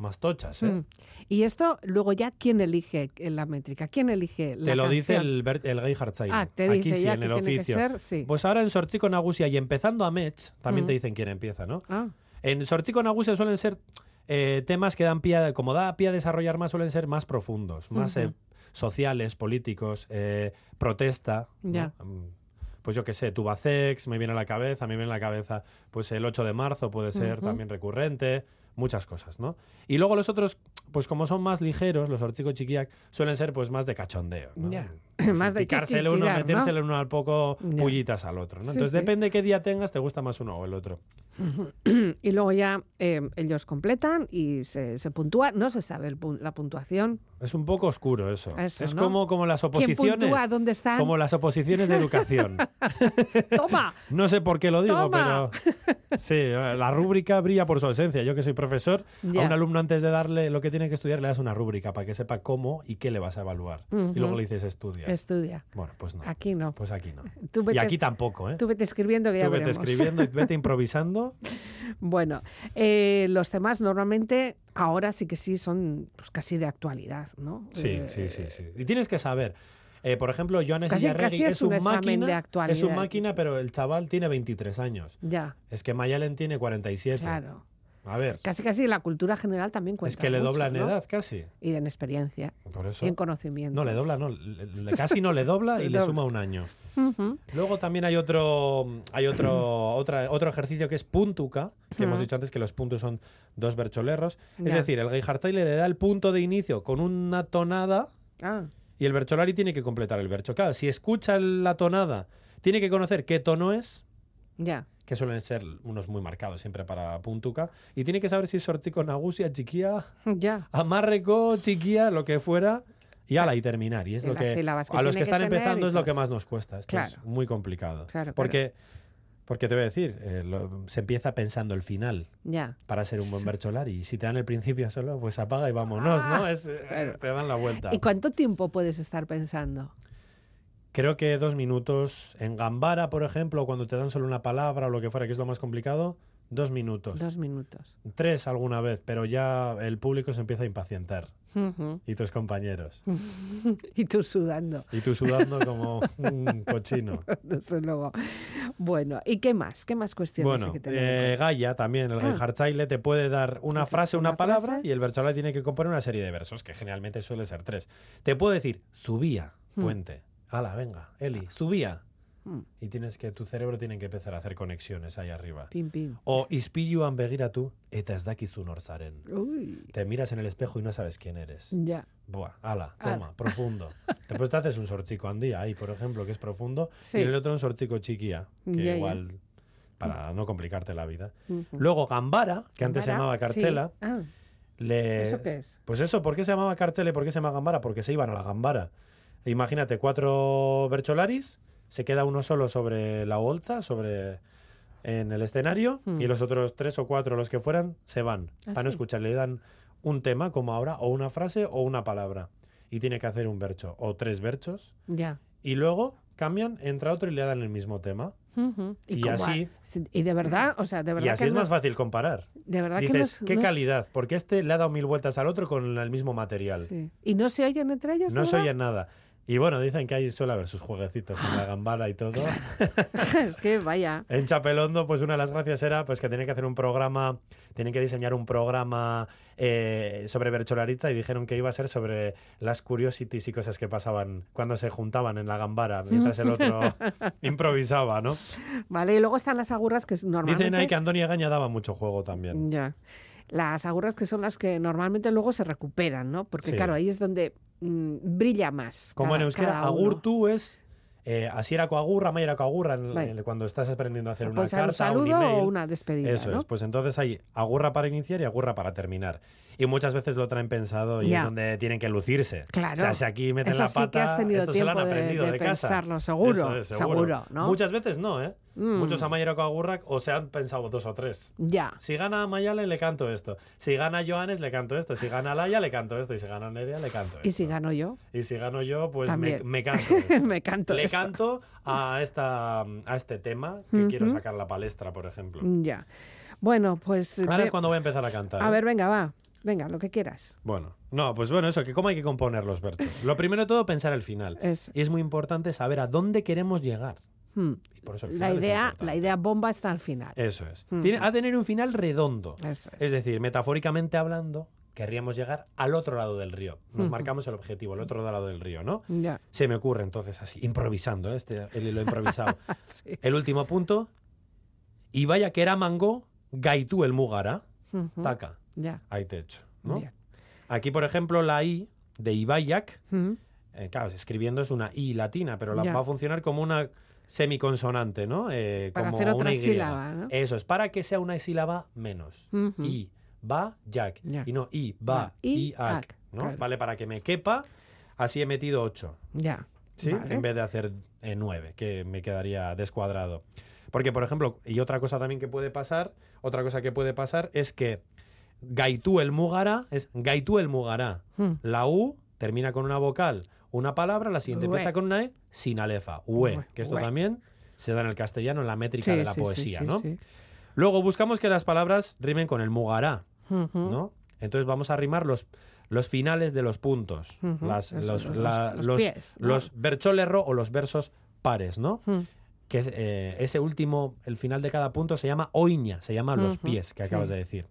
más tochas, ¿eh? Mm. Y esto, luego ya, ¿quién elige la métrica? ¿Quién elige la Te lo dice el, Bert- el Gay. Ah, te Aquí dice sí, ya en que el tiene oficio. que ser, sí. Pues ahora en Sorchico Nagusia y empezando a Mech, también Mm. te dicen quién empieza, ¿no? Ah, En Sorchico Nagusia suelen ser eh, temas que dan pie, a- como da pie a desarrollar más, suelen ser más profundos, más eh, sociales, políticos, eh, protesta. Mm, Pues yo qué sé, Tubacex me viene a la cabeza, me viene a la cabeza, pues el 8 de marzo puede ser también recurrente, muchas cosas, ¿no? Y luego los otros, pues como son más ligeros, los Orchico Chiquiac, suelen ser pues más de cachondeo, ¿no? Pues, Más de uno, metérsele uno al poco, pullitas al otro, ¿no? Sí, Entonces sí. depende qué día tengas, te gusta más uno o el otro. y luego ya eh, ellos completan y se, se puntúa. No se sabe el la puntuación. Es un poco oscuro eso. Eso, es ¿no? como, como las ¿Quién oposiciones. puntúa? ¿Dónde están? Como las oposiciones de educación. ¡Toma! No sé por qué lo digo, Toma. pero sí, la rúbrica brilla por su ausencia. Yo que soy profesor, a un alumno antes de darle lo que tiene que estudiar le das una rúbrica para que sepa cómo y qué le vas a evaluar. Y luego le dices estudia. Estudia. Bueno, pues no. Aquí no. Pues aquí no. Tú Y vete, aquí tampoco, ¿eh? tú vete escribiendo que ya Tú vete veremos. escribiendo y vete improvisando. Bueno, eh, los temas normalmente ahora sí que sí son pues, casi de actualidad, ¿no? Sí, Eh, sí, sí, sí. Y tienes que saber. eh, por ejemplo, Joanes Casi- Illarregui casi es un máquina, de es actualidad. un máquina, pero el chaval tiene 23 años. Ya, Es que Mayalen tiene 47. claro. A ver, Casi casi la cultura general también cuenta es que le mucho, dobla en ¿no? edad casi. Y en experiencia, Por eso. y en conocimiento. No, le dobla, no. le- casi no le dobla y Le suma un año. Luego también hay otro, hay otro, otra, otro ejercicio que es puntuca, que hemos dicho antes que los puntos son dos bercholerros. Es decir, el Geijartaile le da el punto de inicio con una tonada Ah, y el bercholari tiene que completar el bercho. Claro, si escucha la tonada, tiene que conocer qué tono es Ya. que suelen ser unos muy marcados siempre para puntuca, y tiene que saber si es sortziko nagusia, chiquía, Ya. amarreco, chiquía, lo que fuera, y ala, y terminar. Y es Y lo que, a los que que están empezando es lo que más nos cuesta. Esto es muy complicado. Claro, porque, porque te voy a decir, eh, lo- se empieza pensando el final Ya. para ser un buen bercholar y si te dan el principio solo, pues apaga y vámonos, ¿no? Es, eh, Ah, claro. Te dan la vuelta. ¿Y cuánto tiempo puedes estar pensando? Creo que dos minutos. En Gambara, por ejemplo, cuando te dan solo una palabra o lo que fuera, que es lo más complicado, dos minutos. Dos minutos. Tres alguna vez, pero ya el público se empieza a impacientar. Y tus compañeros. y tú sudando, Y tú sudando como un cochino. desde luego. Bueno, ¿y qué más? ¿Qué más cuestiones Bueno, hay que tener en eh? Gaia también, el Ah. Te puede dar una frase, una una palabra, frase. y el bercholar tiene que componer una serie de versos, que generalmente suele ser tres. Te puedo decir, subía, Hmm. Hala, venga, Eli, subía. Hmm. Y tienes que, tu cerebro tiene que empezar a hacer conexiones ahí arriba. Pim, pim. O ispiluan begiratu eta ez dakizu nor zaren. Uy, Te miras en el espejo y no sabes quién eres. ya. Buah, ala, Ala. toma, profundo. Después te haces un sorchico andía ahí, por ejemplo, que es profundo, Sí. y el otro un sorchico chiquía, que Ya, ya. igual para no complicarte la vida. Luego Gambara, que antes se llamaba Carchela, sí. Ah, le... ¿Eso qué es? Pues eso, ¿por qué se llamaba Carchela y por qué se llama Gambara? Porque se iban a la Gambara. Imagínate, cuatro bercholaris, se queda uno solo sobre la bolsa, sobre en el escenario, Hmm. y los otros tres o cuatro, los que fueran, se van. Ah, para no sí. escuchar, le dan un tema, como ahora, o una frase o una palabra. Y tiene que hacer un bercho, o tres berchos, Ya. y luego cambian, entra otro y le dan el mismo tema. Y así- Y de verdad, o sea, de verdad Y así que es no- más fácil comparar. De verdad que Dices, es- qué calidad, porque este le ha dado mil vueltas al otro con el mismo material. Sí. ¿Y no se oyen entre ellos? No se verdad? oye nada. Y bueno, dicen que ahí suele haber sus jueguecitos en la gambara y todo. es que vaya. En Chapelondo, pues una de las gracias era pues que tenían que hacer un programa, tienen que diseñar un programa eh, sobre Bercholaritza y dijeron que iba a ser sobre las curiosities y cosas que pasaban cuando se juntaban en la gambara, mientras el otro improvisaba, ¿no? Vale, y luego están las agurras que es normalmente... Dicen ahí que Andoni Agaña daba mucho juego también. Ya. Las agurras que son las que normalmente luego se recuperan, ¿no? Porque Sí. claro, ahí es donde mm, brilla más. Como en cada- euskera, cada uno. agurtu es eh, asierako agurra, maierako agurra, en- Bai. en- cuando estás aprendiendo a hacer una Puede ser un carta, un saludo email. o una despedida, Eso ¿no? es, pues entonces hay agurra para iniciar y agurra para terminar. Y muchas veces lo traen pensado y es donde tienen que lucirse. Claro. O sea, si aquí meten Eso la sí pata, que has tenido esto se lo han tiempo de- aprendido de de, casa. pensarlo, seguro, es, seguro, ¿no? Muchas veces no, ¿eh? Mm. Muchos a Mayerako agurrak o se han pensado dos o tres. Ya. Si gana Mayale, le canto esto. Si gana Joanes, le canto esto. Si gana Laia, le canto esto. Y si gana Nerea, le canto esto. Y si gano yo, Y si gano yo, pues me, me canto me canto Le esto. canto a, esta, a este tema que quiero sacar la palestra, por ejemplo. Ya. Bueno, pues... Ahora ve- es cuando voy a empezar a cantar. A ¿eh? ver, venga, va. Venga, lo que quieras. Bueno, no, pues bueno, eso, que cómo hay que componer los versos. Lo primero de todo, pensar el final. Eso. Y es muy importante saber a dónde queremos llegar. Hmm. Y por eso el La final idea, la idea bomba está al final. Eso es. Ujú. Tiene, a tener un final redondo. Eso es. Es decir, metafóricamente hablando, querríamos llegar al otro lado del río. Nos Ujú. marcamos el objetivo, el otro lado del río, ¿no? Ya. Se me ocurre entonces así, improvisando, ¿eh? este, el, lo improvisado. Sí. el último punto. Y vaya que era mango, gaitu el mugara, taca. Ya. Ahí te echo. ¿no? Bien. Aquí, por ejemplo, la I de Ibayak, Ujú. eh, claro, escribiendo es una I latina, pero la, Ya. va a funcionar como una semiconsonante, ¿no? Eh, Para como hacer otra una Y. sílaba, ¿no? Eso es, para que sea una sílaba menos. I, va. Ya. Y no I, va, I, ak. ¿no? claro. Vale, para que me quepa, así he metido 8. Ya. ¿sí? Vale. En vez de hacer eh, nueve, que me quedaría descuadrado. Porque, por ejemplo, y otra cosa también que puede pasar, otra cosa que puede pasar es que Gaitú el Mugara es Gaitú el Mugara. Mm. La U termina con una vocal, una palabra, la siguiente empieza con una E sin alefa. Ue, Ue, que esto también se da en el castellano en la métrica Sí, de la sí, sí, poesía, sí, ¿no? Luego buscamos que las palabras rimen con el Mugará, Ujú. ¿no? Entonces vamos a rimar los, los finales de los puntos, Ujú, las- eso, los, los- la- los los, pies, ¿no? los bercholerro o los versos pares, ¿no? Que es, eh, ese último, el final de cada punto se llama oiña, se llama los pies, que acabas de decir.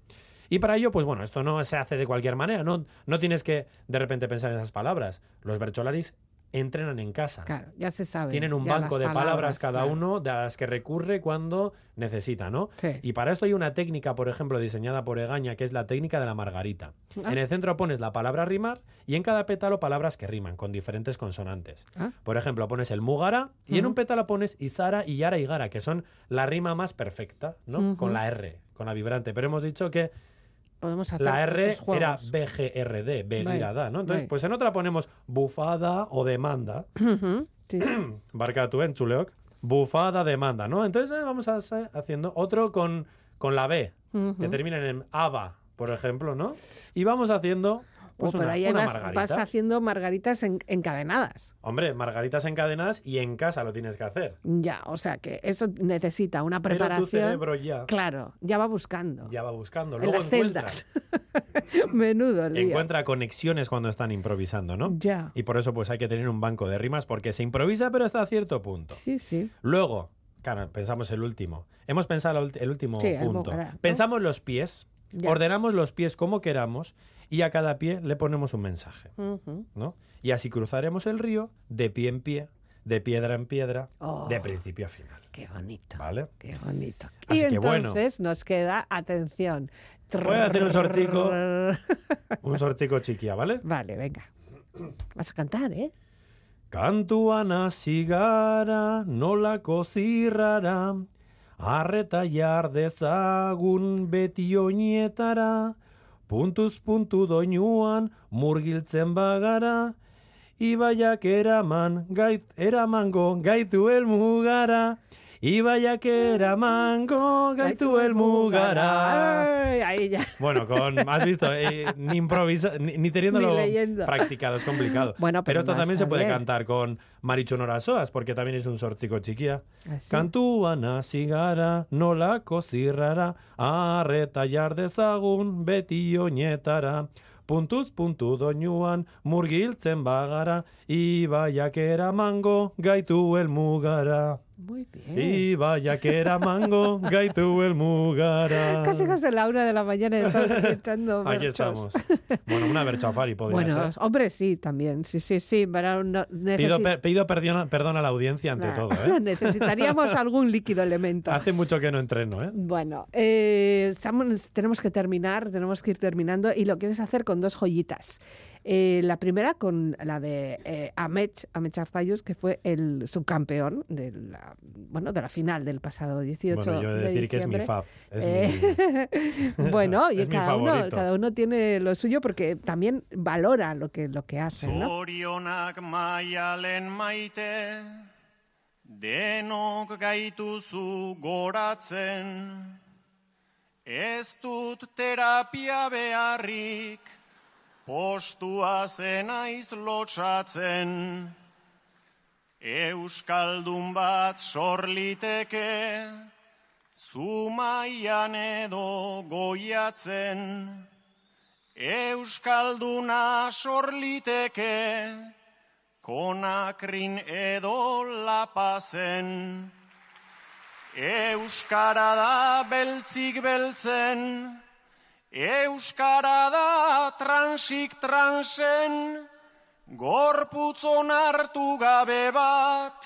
Y para ello, pues bueno, esto no se hace de cualquier manera, no, no tienes que de repente pensar en esas palabras. Los bercholaris entrenan en casa. Claro, ya se sabe. Tienen un banco de palabras, cada claro. uno de las que recurre cuando necesita, ¿no? Sí. Y para esto hay una técnica, por ejemplo, diseñada por Egaña, que es la técnica de la margarita. Ah. En el centro pones la palabra rimar y en cada pétalo palabras que riman con diferentes consonantes. Ah. Por ejemplo, pones el mugara y en un pétalo pones Isara y Yara y Gara, que son la rima más perfecta, ¿no? Con la R, con la vibrante. Pero hemos dicho que Podemos hacer la R era. BGRD, Begirada, ¿no? Entonces, Bai. pues en otra ponemos bufada o demanda. Sí, sí. Barkatu en Chuleok. Bufada, demanda, ¿no? Entonces eh, vamos a hacer haciendo otro con, con la B, que termina en aba, por ejemplo, ¿no? Y vamos haciendo pues Oh, pero una, ahí una vas, haciendo margaritas en- encadenadas. Hombre, margaritas encadenadas y en casa lo tienes que hacer. Ya, o sea que eso necesita una Pero tu preparación. cerebro ya, Claro, ya va buscando. ya va buscando. en las celdas. Menudo encuentra conexiones cuando están improvisando, ¿no? Ya. Y por eso pues hay que tener un banco de rimas porque se improvisa pero hasta cierto punto. Sí, sí. Luego, claro, pensamos el último. Hemos pensado el último Sí, punto. ¿no? Pensamos los pies, Ya. ordenamos los pies como queramos y a cada pie le ponemos un mensaje. ¿no? Y así cruzaremos el río de pie en pie, de piedra en piedra, Oh. de principio a final. Qué bonito. ¿Vale? Qué bonito. Así y que bueno. entonces nos queda, atención. Voy a hacer un sortico. Un sortzico chiquia, ¿vale? Vale, venga. Vas a cantar, ¿eh? Kantuan hasi gara nolako zirrara, arreta jar dezagun beti oinetara, puntuz puntu doinuan murgiltzen bagara, ibaiak eraman gait, eramango gaitu elmugara, ibaiak eramango gaitu elmugara. Ay, ahí ya. Bueno, con, has visto, Eh, ni improvisa, ni, ni teniéndolo Ni practicado, es complicado. Bueno, pero esto vas también se puede cantar con Marichu Norasoas, porque también es un sortzico chiquia. Así. Kantuan hasi gara, nolako zirrara, arreta jar dezagun beti oinetara. Puntuz puntu doinuan murgiltzen bagara, ibaiak eramango gaitu elmugara. Muy bien. Ibaiak eramango gaitu elmugara. Casi casi la una de la mañana estamos escuchando Aquí estamos. Bueno, una berchafari podría Bueno, ser. hombre, sí, también. Sí, sí, sí. Pero no, Pido, necesi- per- pido perdona- perdón a la audiencia ante Nah, todo. ¿eh? Necesitaríamos algún líquido elemento. Hace mucho que no entreno. ¿eh? Bueno, eh, estamos- tenemos que terminar, tenemos que ir terminando y lo quieres hacer con dos joyitas. Eh, la primera con la de eh, Amech, Amech Arzayus, que fue el subcampeón de la, bueno, de la final del pasado 18 Bueno, yo he de de decir que es mi diciembre. fab. Es Eh, bueno, y Es mi cada uno, favorito. cada uno tiene lo suyo porque también valora lo que, lo que hace, ¿no? Zorionak maialen maite, denok gaituzu goratzen, ez dut terapia beharrik, postua zenaiz lotsatzen, Euskaldun bat sorliteke, zumaian edo goiatzen, Euskalduna sorliteke, konakrin edo lapazen. Euskara da beltzik beltzen, Euskara da transik transen, gorputzon hartu gabe bat,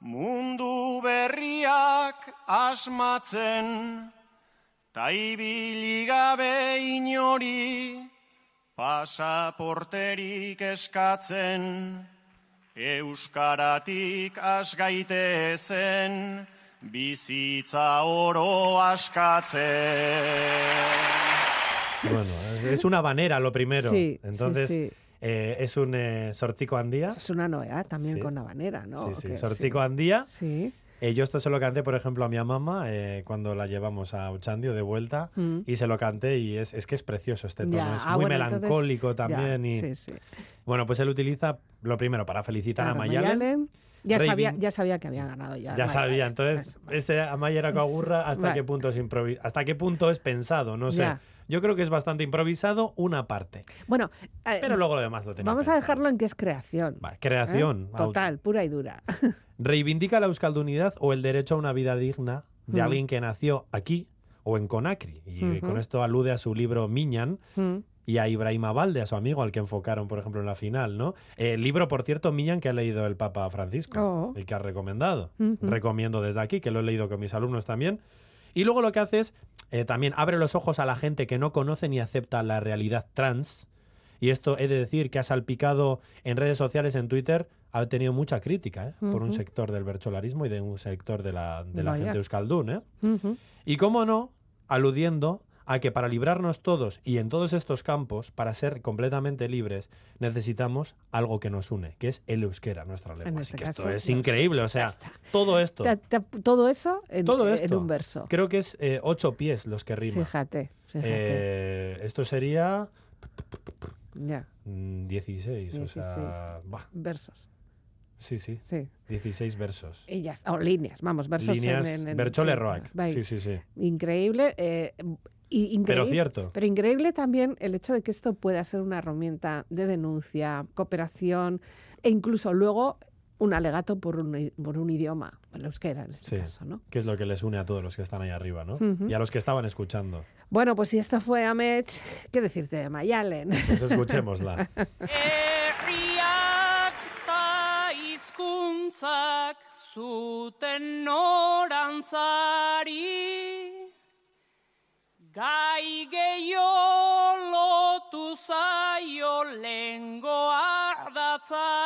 mundu berriak asmatzen. Ta ibili gabe inori, pasaporterik eskatzen, Euskaratik asgaitezen, bizitza oro askatzen. Bueno, es una banera lo primero. Sí, Entonces, sí. eh, es un eh, sortzico andía. Eso es una novedad también con habanera, ¿no? Sí, sí, Que sortzico andía. Sí. Eh, yo esto se lo canté, por ejemplo, a mi mamá eh, cuando la llevamos a Uchandio de vuelta Mm. y se lo canté y es, es que es precioso este tono. Ya, Es ah, muy entonces, melancólico ya, también. y, Sí, sí. Bueno, pues él utiliza lo primero para felicitar Claro, a Mayalen. Mayalen, Ya sabía, ya sabía que había ganado ya. Ya sabía, entonces ese Amayera Coagurra, ¿hasta Vale. qué punto es hasta qué punto es pensado? No sé. Ya. Yo creo que es bastante improvisado una parte, Bueno, eh, pero luego lo demás lo tenemos. vamos a dejarlo en que es creación. Vale, ¿eh? creación. Total, pura y dura. Reivindica la euskaldunidad o el derecho a una vida digna de Mm. alguien que nació aquí o en Conakry. Y Ujú. con esto alude a su libro Miñan Mm. y a Ibrahim Abalde, a su amigo, al que enfocaron, por ejemplo, en la final, ¿no? Eh, el libro, por cierto, Miñan, que ha leído el Papa Francisco, Oh. el que ha recomendado. Recomiendo desde aquí, que lo he leído con mis alumnos también. Y luego lo que hace es, eh, también abre los ojos a la gente que no conoce ni acepta la realidad trans. Y esto he de decir que ha salpicado en redes sociales, en Twitter, ha tenido mucha crítica ¿eh? por un sector del bercholarismo y de un sector de la, de la gente euskaldún. ¿eh? Y cómo no, aludiendo a que para librarnos todos y en todos estos campos, para ser completamente libres, necesitamos algo que nos une, que es el euskera, nuestra lengua. En Así este que caso, esto es increíble, o sea, todo esto, Ta- ta- todo eso en, todo en esto. un verso. Creo que es eh, ocho pies los que rima. Fíjate, fíjate. Eh, esto sería ya, mm, 16, o sea, 16. versos. sí, sí, Sí. 16 versos. Y ya está. O líneas, vamos, versos en- Líneas, en, en- Berchole sí, Roac. vai. Sí, sí, sí. Increíble. eh, y increíble. Pero cierto. Pero increíble también el hecho de que esto pueda ser una herramienta de denuncia, cooperación e incluso luego un alegato por un, por un idioma, el euskera en este Sí. caso, ¿no? Que es lo que les une a todos los que están ahí arriba, ¿no? Y a los que estaban escuchando. Bueno, pues si esto fue Amech, ¿qué decirte de Mayalen? Pues escuchémosla. Hizkuntzak zuten norantzari Gai gehiago lotu zaio lengo ardatzari.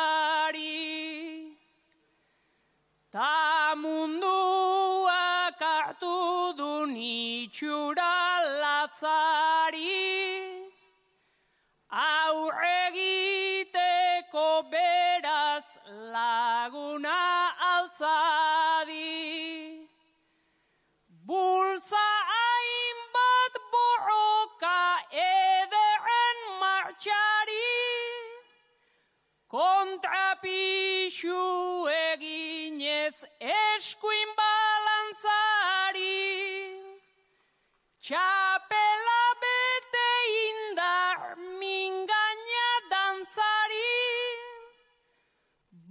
Ta munduak hartu du nitxura latzari Kontrapixu eginez eskuin balantzari. Txapela bete indar mingaina dantzari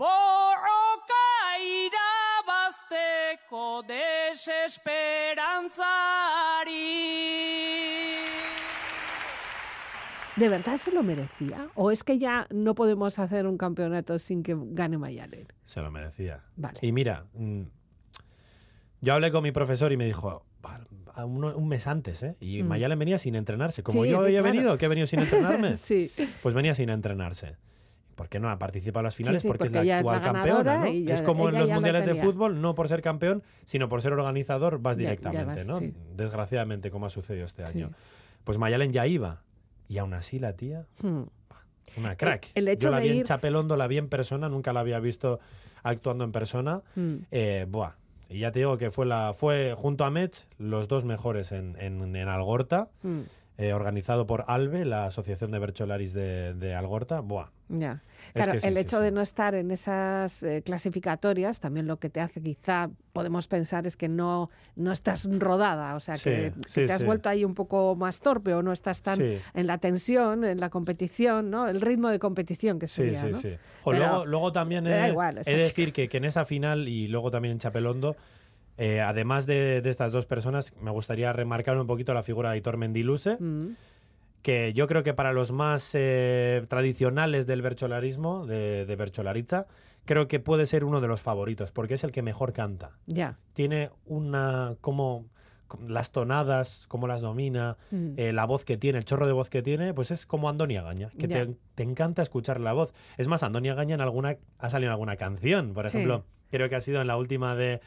Borroka irabazteko desesperantzari ¿De verdad se lo merecía? ¿O es que ya no podemos hacer un campeonato sin que gane Mayalen? Se lo merecía. Vale. Y mira, mm, yo hablé con mi profesor y me dijo, "Va, a uno- un mes antes, ¿eh? Y Mm. Mayalen venía sin entrenarse. Como Sí, yo sí, había claro. venido, que he venido sin entrenarme, sí. pues venía sin entrenarse. ¿Por qué no ha participado en las finales? porque, porque es la es la actual campeona, ganadora ¿no? ya- es como en los mundiales de fútbol, no por ser campeón, sino por ser organizador, vas Ya- ya directamente, vas, ¿no? Desgraciadamente, como ha sucedido este año. Pues Mayalen ya iba. Y aún así la tía, Hmm. una crack. el hecho Yo la de vi en ir- Chapelondo, la vi en persona, nunca la había visto actuando en persona. Hmm. Eh, buah. Y ya te digo que fue, la, fue junto a Mech los dos mejores en, en, en Algorta, Hmm. Eh, organizado por ALBE, la Asociación de Bercholaris de, de Algorta. Buah. Ya. Es Claro, que sí, el sí, hecho sí. de no estar en esas eh, clasificatorias, también lo que te hace quizá, podemos pensar, es que no, no estás rodada, o sea, Sí, que, que sí, te has sí. vuelto ahí un poco más torpe o no estás tan Sí. en la tensión, en la competición, ¿no? El ritmo de competición que Sí, sería, sí, ¿no? sí. Jo, Pero- luego, luego también he, igual, he de decir que, que en esa final y luego también en Chapelondo, eh, además de, de estas dos personas, me gustaría remarcar un poquito la figura de Aitor Mendiluce, Mm, que yo creo que para los más eh, tradicionales del bercholarismo, de, de Bercholaritza, creo que puede ser uno de los favoritos, porque es el que mejor canta. ya. Tiene una, como, las tonadas, cómo las domina, Mm. eh, la voz que tiene, el chorro de voz que tiene, pues es como Andonia Gaña, que te, te encanta escuchar la voz. Es más, Andonia Gaña en alguna, ha salido en alguna canción, por Sí. ejemplo, creo que ha sido en la última de,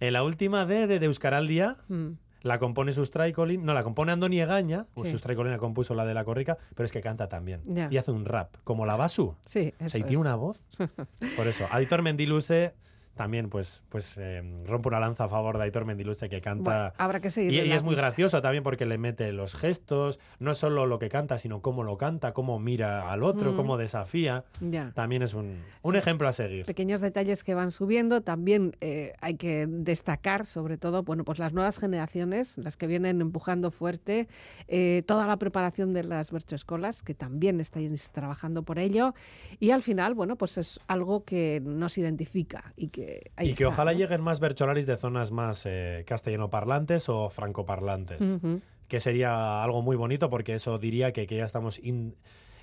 en la última de, de, de Euskaraldia, Mm. la compone Sustraikolin, no, la compone Andoni Egaña, o Sí. Sustraikolin la compuso la de la Corrica, pero es que canta también. Y hace un rap, como la Basu. Sí, O eso sea, y tiene una voz. Por eso, Aitor Mendiluce también, pues, pues eh, rompe una lanza a favor de Aitor Mendiluce que canta. Bueno, habrá que seguir. Y, y es muy gracioso también porque le mete los gestos, no solo lo que canta, sino cómo lo canta, cómo mira al otro, Mm. cómo desafía. Ya. También es un, un Sí. ejemplo a seguir. pequeños detalles que van subiendo. También eh, hay que destacar, sobre todo, bueno, pues las nuevas generaciones, las que vienen empujando fuerte, eh, toda la preparación de las berchoescolas, que también estáis trabajando por ello. Y al final, bueno, pues es algo que nos identifica y que ahí y que está, ojalá ¿no? lleguen más bercholaris de zonas más eh, castellano-parlantes o francoparlantes. Que sería algo muy bonito porque eso diría que, que ya estamos in-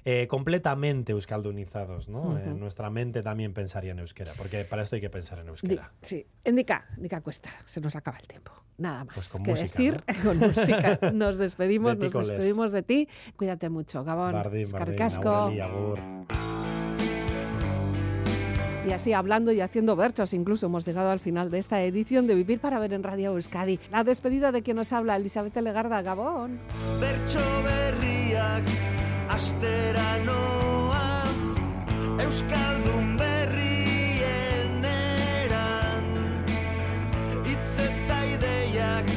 eh, completamente euskaldunizados, ¿no? En nuestra mente también pensaría en euskera, porque para esto hay que pensar en Di- euskera. sí, Indica, Indica Cuesta, se nos acaba el tiempo. Nada más Pues con que música, decir. Con música. Nos despedimos, nos despedimos de ti. Cuídate mucho, Gabón. Bardín, bardín, agur. Y así hablando y haciendo versos, incluso hemos llegado al final de esta edición de Vivir para Ver en Radio Euskadi. La despedida de quien nos habla, Elizabeth Legarda, Gabón. bertso berriak astera noa Euskaldun berrien eran Itz eta ideiak